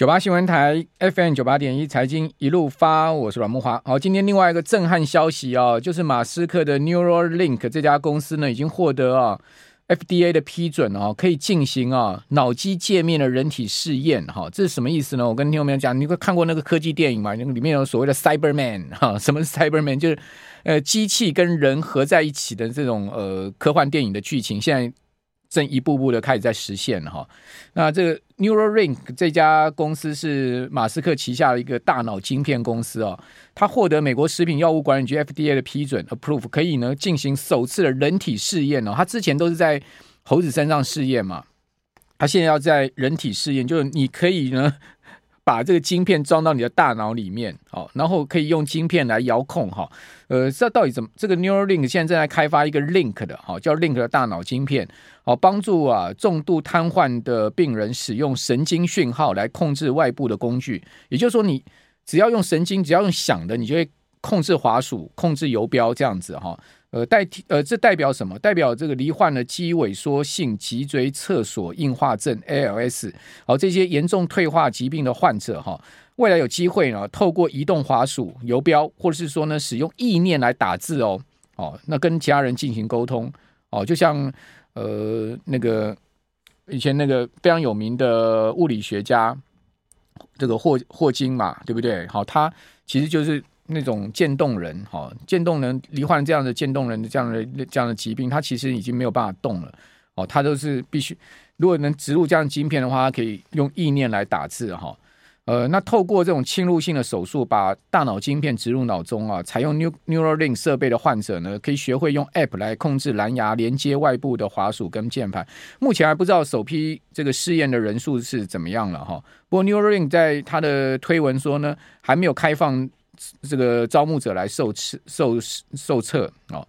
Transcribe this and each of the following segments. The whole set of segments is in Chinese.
九八新闻台 FM 九八点一财经一路发，我是阮慕华。好，今天另外一个震撼消息啊，就是马斯克的 Neuralink 这家公司呢，已经获得啊 FDA 的批准啊，可以进行啊脑机界面的人体试验。哈，这是什么意思呢？我跟听众朋友讲，你会看过那个科技电影吗？那个里面有所谓的 Cyberman 哈，什么是 Cyberman？就是呃机器跟人合在一起的这种呃科幻电影的剧情，现在。正一步步的开始在实现了哈，那这个 Neuralink 这家公司是马斯克旗下的一个大脑晶片公司哦，它获得美国食品药物管理局 FDA 的批准 approve，可以呢进行首次的人体试验哦，它之前都是在猴子身上试验嘛，它现在要在人体试验，就是你可以呢。把这个晶片装到你的大脑里面，好，然后可以用晶片来遥控，哈，呃，这到底怎么？这个 Neuralink 现在正在开发一个 Link 的，哈，叫 Link 的大脑晶片，好，帮助啊重度瘫痪的病人使用神经讯号来控制外部的工具，也就是说，你只要用神经，只要用想的，你就会控制滑鼠、控制游标这样子，哈。呃，代替呃，这代表什么？代表这个罹患了肌萎缩性脊椎侧索硬化症 （ALS） 好，这些严重退化疾病的患者哈，未来有机会呢，透过移动滑鼠、游标，或者是说呢，使用意念来打字哦，哦，那跟其他人进行沟通哦，就像呃那个以前那个非常有名的物理学家，这个霍霍金嘛，对不对？好，他其实就是。那种渐冻人，哈，渐冻人罹患这样的渐冻人的这样的这样的疾病，他其实已经没有办法动了，哦，他都是必须，如果能植入这样的晶片的话，他可以用意念来打字，哈，呃，那透过这种侵入性的手术，把大脑晶片植入脑中啊，采用 Neuralink 设备的患者呢，可以学会用 App 来控制蓝牙连接外部的滑鼠跟键盘。目前还不知道首批这个试验的人数是怎么样了，哈。不过 Neuralink 在他的推文说呢，还没有开放。这个招募者来受测受受测啊，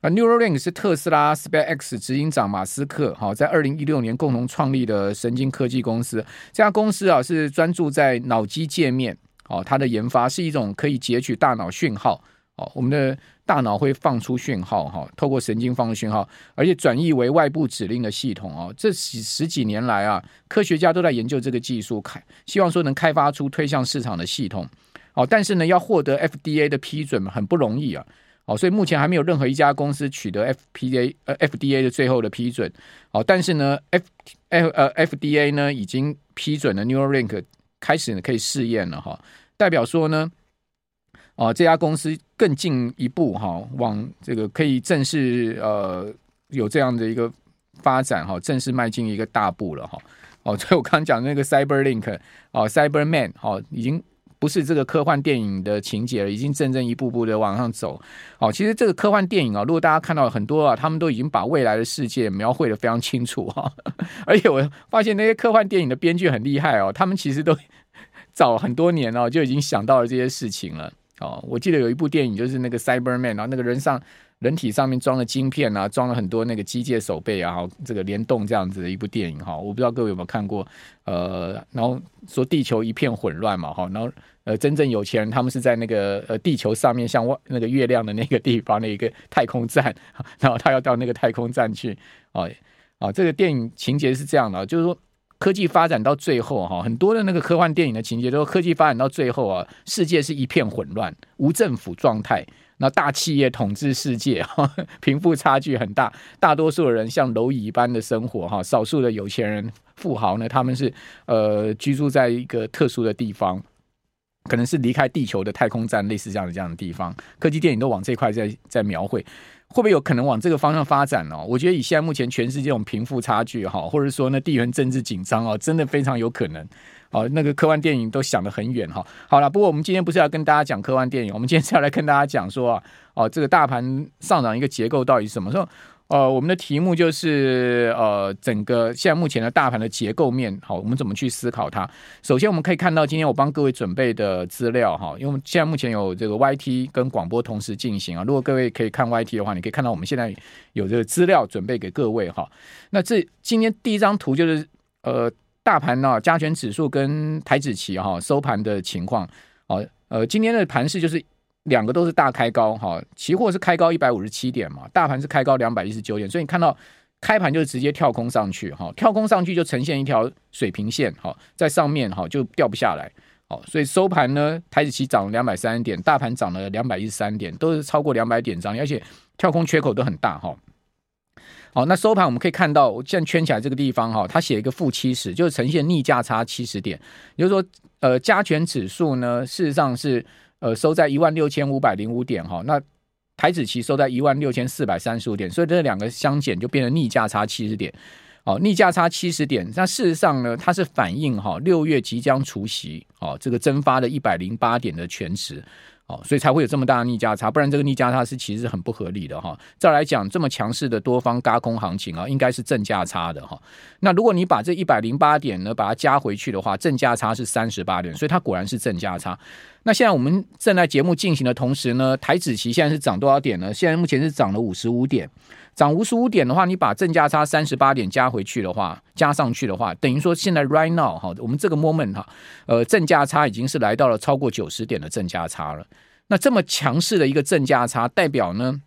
啊，Neuralink 是特斯拉 SpaceX 执行长马斯克哈在二零一六年共同创立的神经科技公司。这家公司啊是专注在脑机界面哦，它的研发是一种可以截取大脑讯号哦，我们的大脑会放出讯号哈，透过神经放出讯号，而且转译为外部指令的系统哦。这十十几年来啊，科学家都在研究这个技术，开希望说能开发出推向市场的系统。哦，但是呢，要获得 FDA 的批准很不容易啊。哦，所以目前还没有任何一家公司取得 FDA 呃 FDA 的最后的批准。哦，但是呢，F F 呃 FDA 呢已经批准了 Neuralink 开始可以试验了哈，代表说呢，哦这家公司更进一步哈，往这个可以正式呃有这样的一个发展哈，正式迈进一个大步了哈。哦，所以我刚刚讲那个 Cyberlink 哦，Cyberman 哦已经。不是这个科幻电影的情节了，已经真正一步步的往上走。哦，其实这个科幻电影啊，如果大家看到很多啊，他们都已经把未来的世界描绘得非常清楚哈。而且我发现那些科幻电影的编剧很厉害哦，他们其实都 早很多年哦就已经想到了这些事情了。哦，我记得有一部电影就是那个 Cyberman，然后那个人上。人体上面装了晶片啊，装了很多那个机械手背啊，然后这个联动这样子的一部电影哈，我不知道各位有没有看过，呃，然后说地球一片混乱嘛哈，然后呃真正有钱人他们是在那个呃地球上面像那个月亮的那个地方的一个太空站，然后他要到那个太空站去啊啊，这个电影情节是这样的，就是说科技发展到最后哈，很多的那个科幻电影的情节都科技发展到最后啊，世界是一片混乱，无政府状态。那大企业统治世界，哈，贫富差距很大，大多数的人像蝼蚁一般的生活，哈，少数的有钱人富豪呢，他们是呃居住在一个特殊的地方，可能是离开地球的太空站，类似这样的这样的地方。科技电影都往这块在在描绘，会不会有可能往这个方向发展呢？我觉得以现在目前全世界这种贫富差距，哈，或者说呢地缘政治紧张哦，真的非常有可能。哦，那个科幻电影都想得很远哈。好了，不过我们今天不是要跟大家讲科幻电影，我们今天是要来跟大家讲说啊，哦，这个大盘上涨一个结构到底是什么？说，呃，我们的题目就是呃，整个现在目前的大盘的结构面，好，我们怎么去思考它？首先，我们可以看到今天我帮各位准备的资料哈，因为我们现在目前有这个 YT 跟广播同时进行啊。如果各位可以看 YT 的话，你可以看到我们现在有这个资料准备给各位哈。那这今天第一张图就是呃。大盘呢，加权指数跟台指期哈收盘的情况，哦，呃，今天的盘势就是两个都是大开高哈，期货是开高一百五十七点嘛，大盘是开高两百一十九点，所以你看到开盘就直接跳空上去，哈，跳空上去就呈现一条水平线，哈，在上面哈就掉不下来，好，所以收盘呢，台指期涨了两百三十点，大盘涨了两百一十三点，都是超过两百点涨，而且跳空缺口都很大，哈。好，那收盘我们可以看到，我现在圈起来这个地方哈，它写一个负七十，就是呈现逆价差七十点，也就是说，呃，加权指数呢，事实上是呃收在一万六千五百零五点哈，那台指期收在一万六千四百三十五点，所以这两个相减就变成逆价差七十点，哦，逆价差七十点，那事实上呢，它是反映哈六月即将除息，哦，这个蒸发的一百零八点的全值。哦，所以才会有这么大的逆价差，不然这个逆价差是其实很不合理的哈。再来讲，这么强势的多方轧空行情啊，应该是正价差的哈。那如果你把这一百零八点呢，把它加回去的话，正价差是三十八点，所以它果然是正价差。那现在我们正在节目进行的同时呢，台指期现在是涨多少点呢？现在目前是涨了五十五点。涨五十五点的话，你把正价差三十八点加回去的话，加上去的话，等于说现在 right now 哈，我们这个 moment 哈，呃，正价差已经是来到了超过九十点的正价差了。那这么强势的一个正价差，代表呢，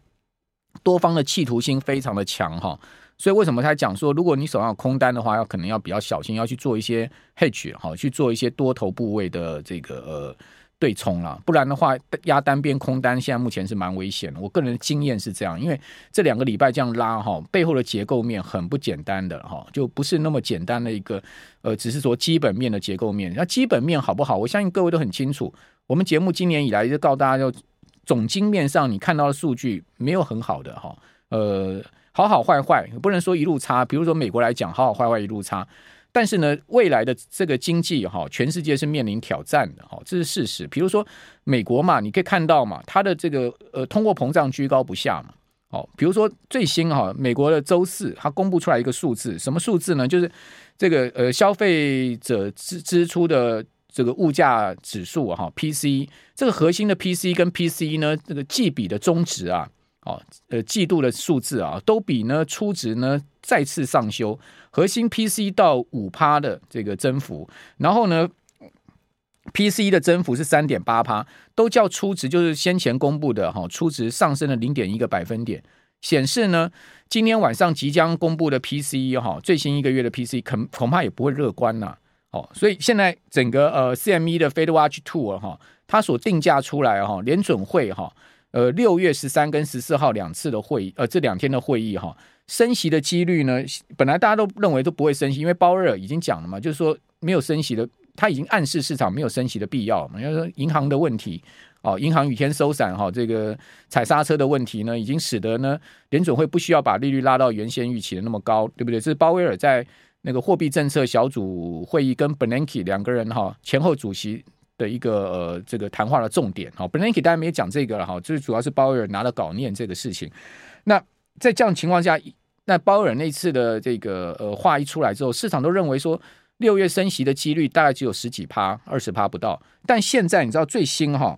多方的企图心非常的强哈。所以为什么他讲说，如果你手上有空单的话，要可能要比较小心，要去做一些 hedge 哈，去做一些多头部位的这个呃。对冲了，不然的话压单边空单，现在目前是蛮危险的。我个人的经验是这样，因为这两个礼拜这样拉哈，背后的结构面很不简单的哈，就不是那么简单的一个呃，只是说基本面的结构面。那基本面好不好？我相信各位都很清楚。我们节目今年以来就告诉大家，就总经面上你看到的数据没有很好的哈，呃，好好坏坏，不能说一路差。比如说美国来讲，好好坏坏一路差。但是呢，未来的这个经济哈，全世界是面临挑战的哈，这是事实。比如说美国嘛，你可以看到嘛，它的这个呃通货膨胀居高不下嘛。哦，比如说最新哈，美国的周四它公布出来一个数字，什么数字呢？就是这个呃消费者支支出的这个物价指数哈，P C 这个核心的 P C 跟 P C 呢，这个季比的中值啊。哦，呃，季度的数字啊，都比呢初值呢再次上修，核心 P C 到五趴的这个增幅，然后呢，PC 的增幅是三点八趴，都叫初值就是先前公布的哈初值上升了零点一个百分点，显示呢今天晚上即将公布的 PCE 哈最新一个月的 PCE 恐恐怕也不会乐观呐，哦，所以现在整个呃 CME 的 Fed Watch Two 哈，它所定价出来哈联准会哈。呃，六月十三跟十四号两次的会议，呃，这两天的会议哈，升息的几率呢，本来大家都认为都不会升息，因为鲍威尔已经讲了嘛，就是说没有升息的，他已经暗示市场没有升息的必要嘛。因为说银行的问题，哦，银行雨天收伞哈，这个踩刹车的问题呢，已经使得呢联准会不需要把利率拉到原先预期的那么高，对不对？这是鲍威尔在那个货币政策小组会议跟 Bernanke 两个人哈前后主席。的一个呃，这个谈话的重点哈，本来给大家没讲这个了哈，最主要是鲍威尔拿了稿念这个事情。那在这样情况下，那鲍威尔那次的这个呃话一出来之后，市场都认为说六月升息的几率大概只有十几趴、二十趴不到。但现在你知道最新哈，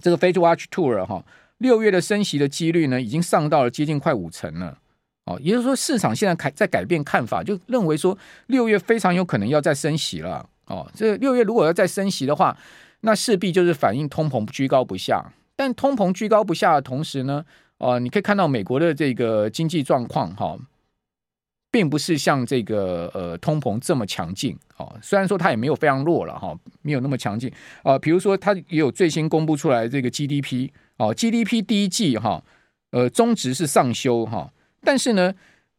这个 FedWatch Tool 哈，六月的升息的几率呢，已经上到了接近快五成了。哦，也就是说市场现在改在改变看法，就认为说六月非常有可能要再升息了。哦，这六月如果要再升息的话，那势必就是反映通膨居高不下。但通膨居高不下的同时呢，呃，你可以看到美国的这个经济状况哈、并不是像这个呃通膨这么强劲。哦，虽然说它也没有非常弱了哈、没有那么强劲。呃，比如说它也有最新公布出来这个 GDP 哦，GDP 第一季哈、呃，终值是上修哈、但是呢。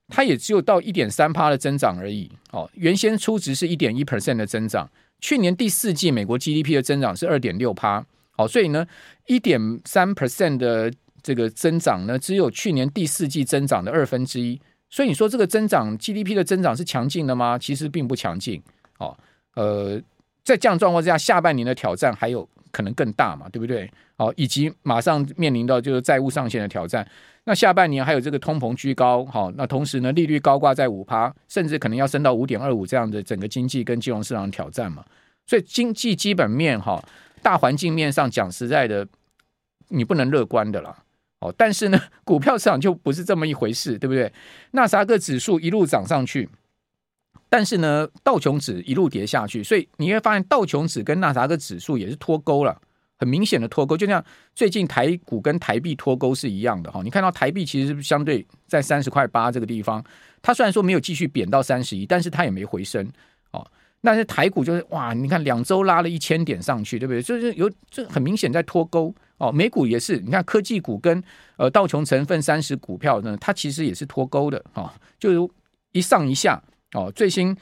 它也只有到一点三趴的增长而已，哦，原先初值是一点一 percent 的增长，去年第四季美国 GDP 的增长是二点六趴，好，所以呢，一点三 percent 的这个增长呢，只有去年第四季增长的二分之一，所以你说这个增长 GDP 的增长是强劲的吗？其实并不强劲，哦，呃，在这样状况之下，下半年的挑战还有可能更大嘛，对不对？哦，以及马上面临到就是债务上限的挑战。那下半年还有这个通膨居高，好，那同时呢，利率高挂在五趴，甚至可能要升到五点二五这样的整个经济跟金融市场的挑战嘛。所以经济基本面哈，大环境面上讲实在的，你不能乐观的啦。哦，但是呢，股票市场就不是这么一回事，对不对？纳斯达克指数一路涨上去，但是呢，道琼指一路跌下去，所以你会发现道琼指跟纳斯达克指数也是脱钩了。很明显的脱钩，就像最近台股跟台币脱钩是一样的哈。你看到台币其实相对在三十块八这个地方，它虽然说没有继续贬到三十一，但是它也没回升哦。但是台股就是哇，你看两周拉了一千点上去，对不对？就是有这很明显在脱钩哦。美股也是，你看科技股跟呃道琼成分三十股票呢，它其实也是脱钩的哈，就是一上一下哦。最新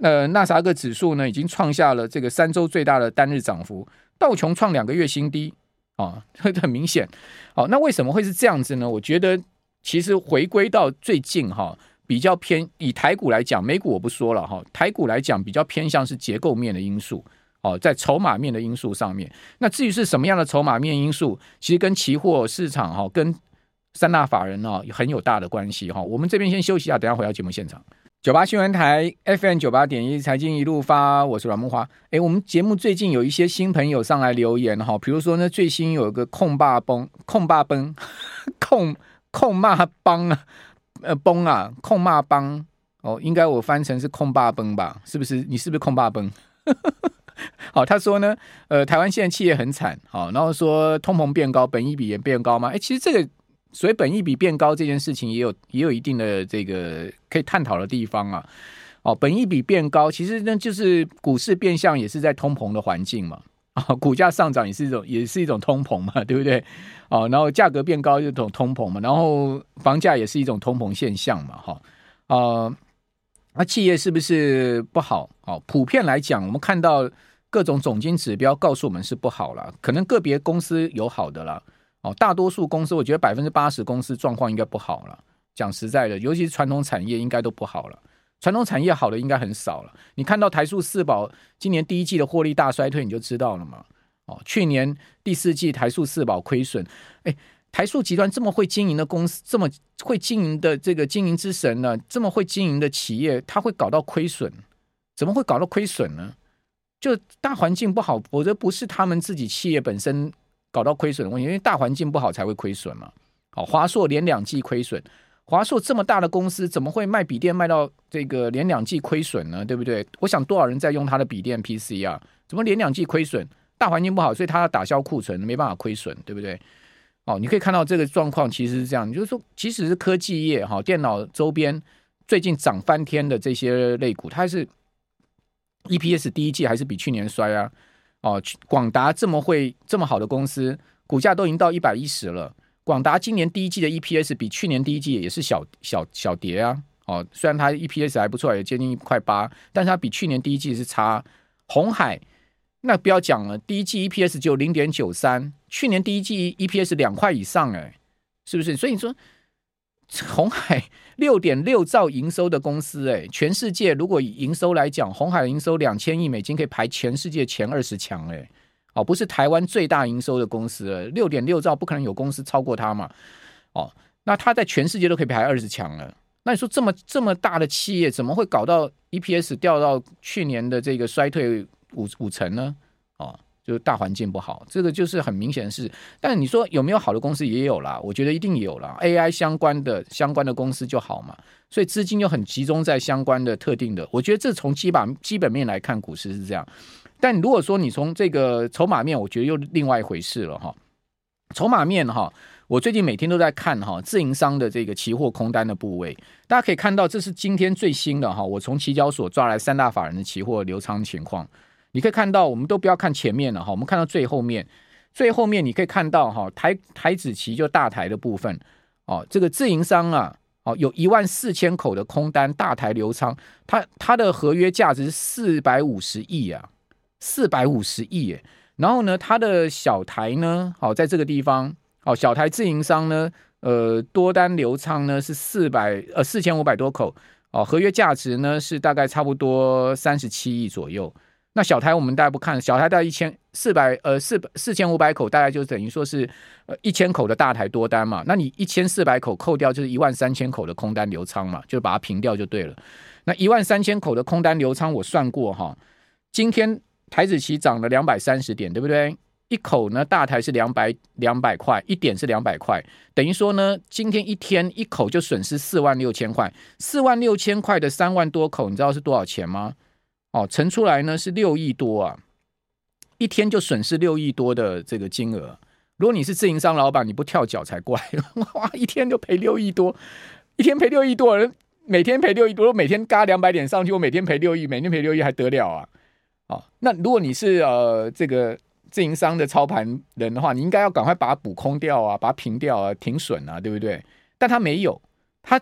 呃纳斯达克指数呢，已经创下了这个三周最大的单日涨幅。道琼创两个月新低啊，很明显。好，那为什么会是这样子呢？我觉得其实回归到最近哈，比较偏以台股来讲，美股我不说了哈。台股来讲比较偏向是结构面的因素哦，在筹码面的因素上面。那至于是什么样的筹码面因素，其实跟期货市场哈，跟三大法人啊很有大的关系哈。我们这边先休息一下，等下回到节目现场。九八新闻台 FM 九八点一财经一路发，我是阮梦华。哎，我们节目最近有一些新朋友上来留言哈，比如说呢，最新有一个控霸崩控霸崩 控控骂帮啊，呃崩啊控骂帮哦，应该我翻成是控霸崩吧？是不是？你是不是控霸崩？好，他说呢，呃，台湾现在企业很惨，好，然后说通膨变高，本益比也变高吗？哎，其实这个。所以本益比变高这件事情也有也有一定的这个可以探讨的地方啊。哦，本益比变高，其实那就是股市变相也是在通膨的环境嘛。啊，股价上涨也是一种也是一种通膨嘛，对不对？哦，然后价格变高就是通膨嘛，然后房价也是一种通膨现象嘛。哈，啊，那企业是不是不好？哦，普遍来讲，我们看到各种总经指标告诉我们是不好了，可能个别公司有好的了。哦，大多数公司，我觉得百分之八十公司状况应该不好了。讲实在的，尤其是传统产业，应该都不好了。传统产业好的应该很少了。你看到台塑四宝今年第一季的获利大衰退，你就知道了嘛。哦，去年第四季台塑四宝亏损。哎，台塑集团这么会经营的公司，这么会经营的这个经营之神呢，这么会经营的企业，它会搞到亏损？怎么会搞到亏损呢？就大环境不好，否则不是他们自己企业本身。搞到亏损的问题，因为大环境不好才会亏损嘛。好，华硕连两季亏损，华硕这么大的公司怎么会卖笔电卖到这个连两季亏损呢？对不对？我想多少人在用他的笔电 PC 啊？怎么连两季亏损？大环境不好，所以他要打消库存，没办法亏损，对不对？哦，你可以看到这个状况其实是这样，就是说，即使是科技业哈，电脑周边最近涨翻天的这些类股，它是 EPS 第一季还是比去年衰啊？哦，广达这么会这么好的公司，股价都已经到一百一十了。广达今年第一季的 EPS 比去年第一季也是小小小跌啊。哦，虽然它 EPS 还不错，也接近一块八，但是它比去年第一季是差。红海那不要讲了，第一季 EPS 只有零点九三，去年第一季 EPS 两块以上，哎，是不是？所以你说。红海六点六兆营收的公司，哎，全世界如果以营收来讲，红海营收两千亿美金可以排全世界前二十强，哎，哦，不是台湾最大营收的公司，六点六兆不可能有公司超过它嘛，哦，那它在全世界都可以排二十强了，那你说这么这么大的企业，怎么会搞到 EPS 掉到去年的这个衰退五五成呢？哦。就是大环境不好，这个就是很明显的事。但你说有没有好的公司也有啦，我觉得一定有啦。AI 相关的相关的公司就好嘛，所以资金就很集中在相关的特定的。我觉得这从基本基本面来看，股市是这样。但如果说你从这个筹码面，我觉得又另外一回事了哈。筹码面哈，我最近每天都在看哈自营商的这个期货空单的部位，大家可以看到这是今天最新的哈，我从期交所抓来三大法人的期货流仓情况。你可以看到，我们都不要看前面了哈，我们看到最后面，最后面你可以看到哈，台台子期就大台的部分哦，这个自营商啊，哦，有一万四千口的空单，大台流仓，它它的合约价值四百五十亿啊，四百五十亿耶，然后呢，它的小台呢，哦，在这个地方，哦，小台自营商呢，呃，多单流仓呢是四百呃四千五百多口，哦，合约价值呢是大概差不多三十七亿左右。那小台我们大家不看，小台大概一千四百呃四四千五百口，大概就等于说是呃一千口的大台多单嘛。那你一千四百口扣掉就是一万三千口的空单流仓嘛，就把它平掉就对了。那一万三千口的空单流仓我算过哈，今天台子期涨了两百三十点，对不对？一口呢大台是两百两百块，一点是两百块，等于说呢今天一天一口就损失四万六千块，四万六千块的三万多口，你知道是多少钱吗？哦，乘出来呢是六亿多啊，一天就损失六亿多的这个金额。如果你是自营商老板，你不跳脚才怪！哇，一天就赔六亿多，一天赔六亿多，人每天赔六亿多，我每天嘎两百点上去，我每天赔六亿，每天赔六亿还得了啊？哦，那如果你是呃这个自营商的操盘人的话，你应该要赶快把它补空掉啊，把它平掉啊，停损啊，对不对？但他没有，他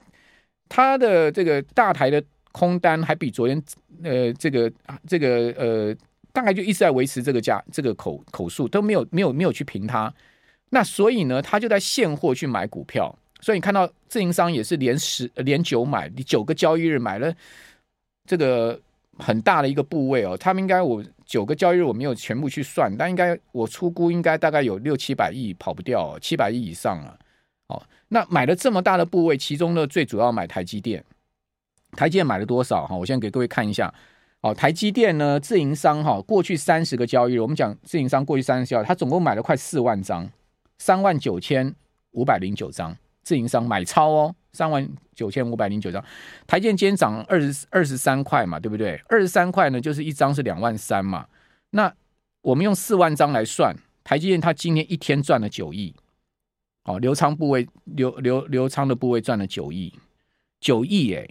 他的这个大台的空单还比昨天呃这个这个呃大概就一直在维持这个价这个口口数都没有没有没有去平它，那所以呢，他就在现货去买股票，所以你看到自营商也是连十连九买，你九个交易日买了这个很大的一个部位哦，他们应该我九个交易日我没有全部去算，但应该我初估应该大概有六七百亿跑不掉，七百亿以上了。哦，那买了这么大的部位，其中呢最主要买台积电，台积电买了多少哈？我先给各位看一下。哦，台积电呢，自营商哈，过去三十个交易日，我们讲自营商过去三十个交易日，他总共买了快四万张，三万九千五百零九张，自营商买超哦，三万九千五百零九张。台积电今天涨二十二十三块嘛，对不对？二十三块呢，就是一张是两万三嘛。那我们用四万张来算，台积电它今天一天赚了九亿。哦，留仓部位留留留仓的部位赚了九亿，九亿哎，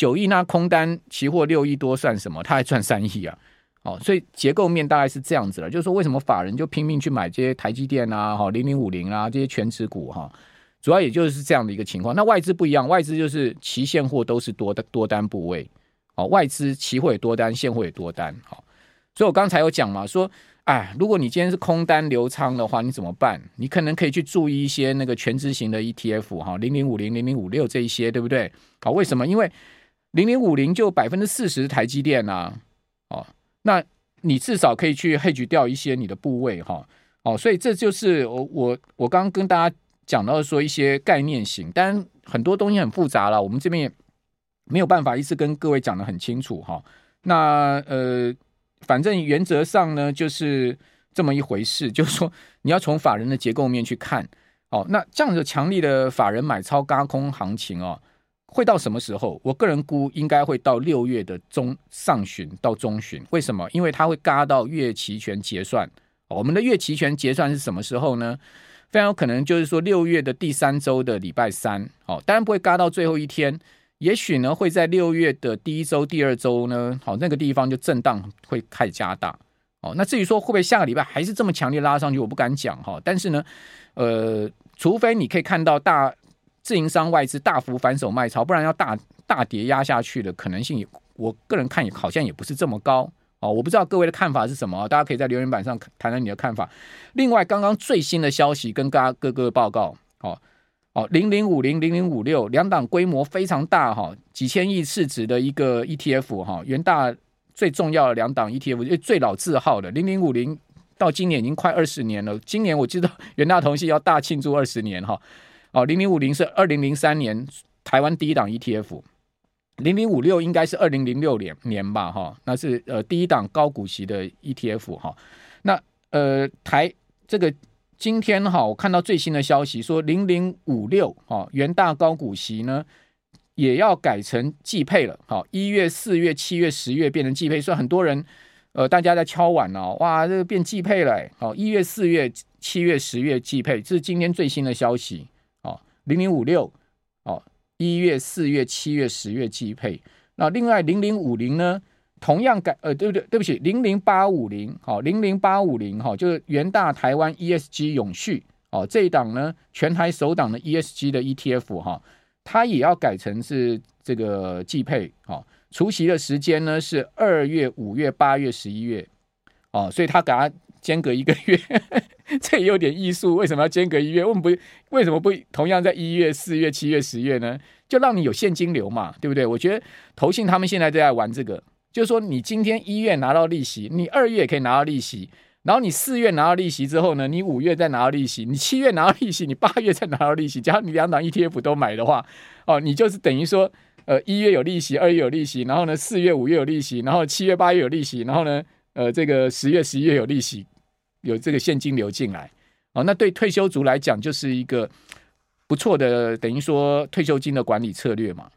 九亿那空单期货六亿多算什么？他还赚三亿啊！哦，所以结构面大概是这样子了，就是说为什么法人就拼命去买这些台积电啊、哈零零五零啊这些权值股哈，主要也就是这样的一个情况。那外资不一样，外资就是期现货都是多的多单部位，哦，外资期货也多单，现货也多单，好，所以我刚才有讲嘛，说。哎，如果你今天是空单流仓的话，你怎么办？你可能可以去注意一些那个权值型的 ETF 哈，零零五零、零零五六这一些，对不对？好，为什么？因为零零五零就百分之四十台积电呐，哦，那你至少可以去 hedge 掉一些你的部位哈，哦，所以这就是我我我刚刚跟大家讲到说一些概念型，当然很多东西很复杂了，我们这边也没有办法一次跟各位讲得很清楚哈。那呃。反正原则上呢，就是这么一回事，就是说你要从法人的结构面去看，哦，那这样子强力的法人买超轧空行情哦，会到什么时候？我个人估应该会到六月的中上旬到中旬。为什么？因为它会嘎到月期权结算。我们的月期权结算是什么时候呢？非常有可能就是说六月的第三周的礼拜三，哦，当然不会嘎到最后一天。也许呢，会在六月的第一周、第二周呢，好，那个地方就震荡会开始加大。哦，那至于说会不会下个礼拜还是这么强烈拉上去，我不敢讲哈。但是呢，呃，除非你可以看到大自营商外资大幅反手卖超，不然要大大跌压下去的可能性，我个人看也好像也不是这么高。哦，我不知道各位的看法是什么，大家可以在留言板上谈谈你的看法。另外，刚刚最新的消息跟大家各个报告，哦。哦，零零五零零零五六两档规模非常大哈，几千亿市值的一个 ETF 哈，元大最重要的两档 ETF，最老字号的零零五零到今年已经快二十年了。今年我知道 元大同系要大庆祝二十年哈。哦，零零五零是二零零三年台湾第一档 ETF，零零五六应该是二零零六年年吧哈，那是呃第一档高股息的 ETF 哈。那呃台这个。今天哈，我看到最新的消息说，零零五六哈元大高股息呢，也要改成季配了。好，一月、四月、七月、十月变成季配，所以很多人呃，大家在敲碗哦，哇，这个变季配了。好，一月、四月、七月、十月季配，这是今天最新的消息。零零五六哦，一月、四月、七月、十月季配。那另外零零五零呢？同样改呃，对不对？对不起，零零八五零，好，零零八五零，哈，就是元大台湾 ESG 永续，哦，这一档呢，全台首档的 ESG 的 ETF，哈，它也要改成是这个季配，哦，除息的时间呢是二月、五月、八月、十一月，哦，所以它给它间隔一个月，这也有点艺术，为什么要间隔一月？为什么不为什么不同样在一月、四月、七月、十月呢？就让你有现金流嘛，对不对？我觉得投信他们现在都在玩这个。就是说，你今天一月拿到利息，你二月也可以拿到利息，然后你四月拿到利息之后呢，你五月再拿到利息，你七月拿到利息，你八月再拿到利息，假如你两档 ETF 都买的话，哦，你就是等于说，呃，一月有利息，二月有利息，然后呢，四月、五月有利息，然后七月、八月有利息，然后呢，呃，这个十月、十一月有利息，有这个现金流进来，哦，那对退休族来讲就是一个不错的，等于说退休金的管理策略嘛。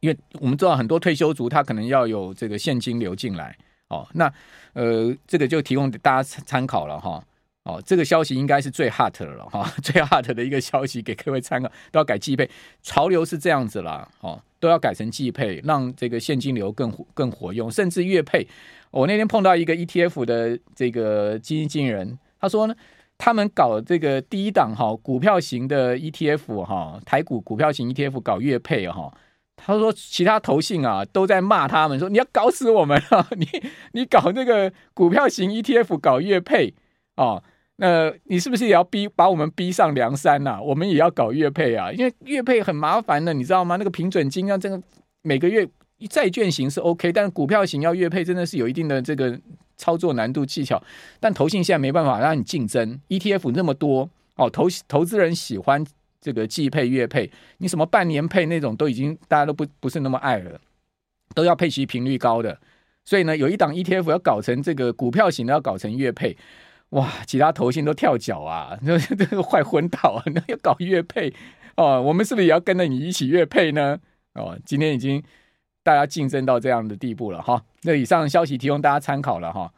因为我们知道很多退休族他可能要有这个现金流进来哦，那呃，这个就提供大家参考了哈。哦，这个消息应该是最 hot 的了哈，最 hot 的一个消息给各位参考，都要改季配，潮流是这样子啦，哦，都要改成季配，让这个现金流更更活用，甚至月配。我那天碰到一个 ETF 的这个基金经理人，他说呢，他们搞这个第一档哈股票型的 ETF 哈，台股股票型 ETF 搞月配哈，他说其他投信啊都在骂他们说你要搞死我们 了，你你搞那个股票型 ETF 搞月配哦，那你是不是也要逼把我们逼上梁山呐？我们也要搞月配啊，因为月配很麻烦的，你知道吗？那个平准金啊，这个每个月。债券型是 OK，但股票型要月配，真的是有一定的这个操作难度技巧。但投信现在没办法让你竞争，ETF 那么多哦，投投资人喜欢这个季配月配，你什么半年配那种都已经大家都不不是那么爱了，都要配息频率高的。所以呢，有一档 ETF 要搞成这个股票型的，要搞成月配，哇，其他投信都跳脚啊，这 这个坏昏倒啊，那要搞月配哦，我们是不是也要跟着你一起月配呢？哦，今天已经。大家竞争到这样的地步了哈，那以上消息提供大家参考了哈。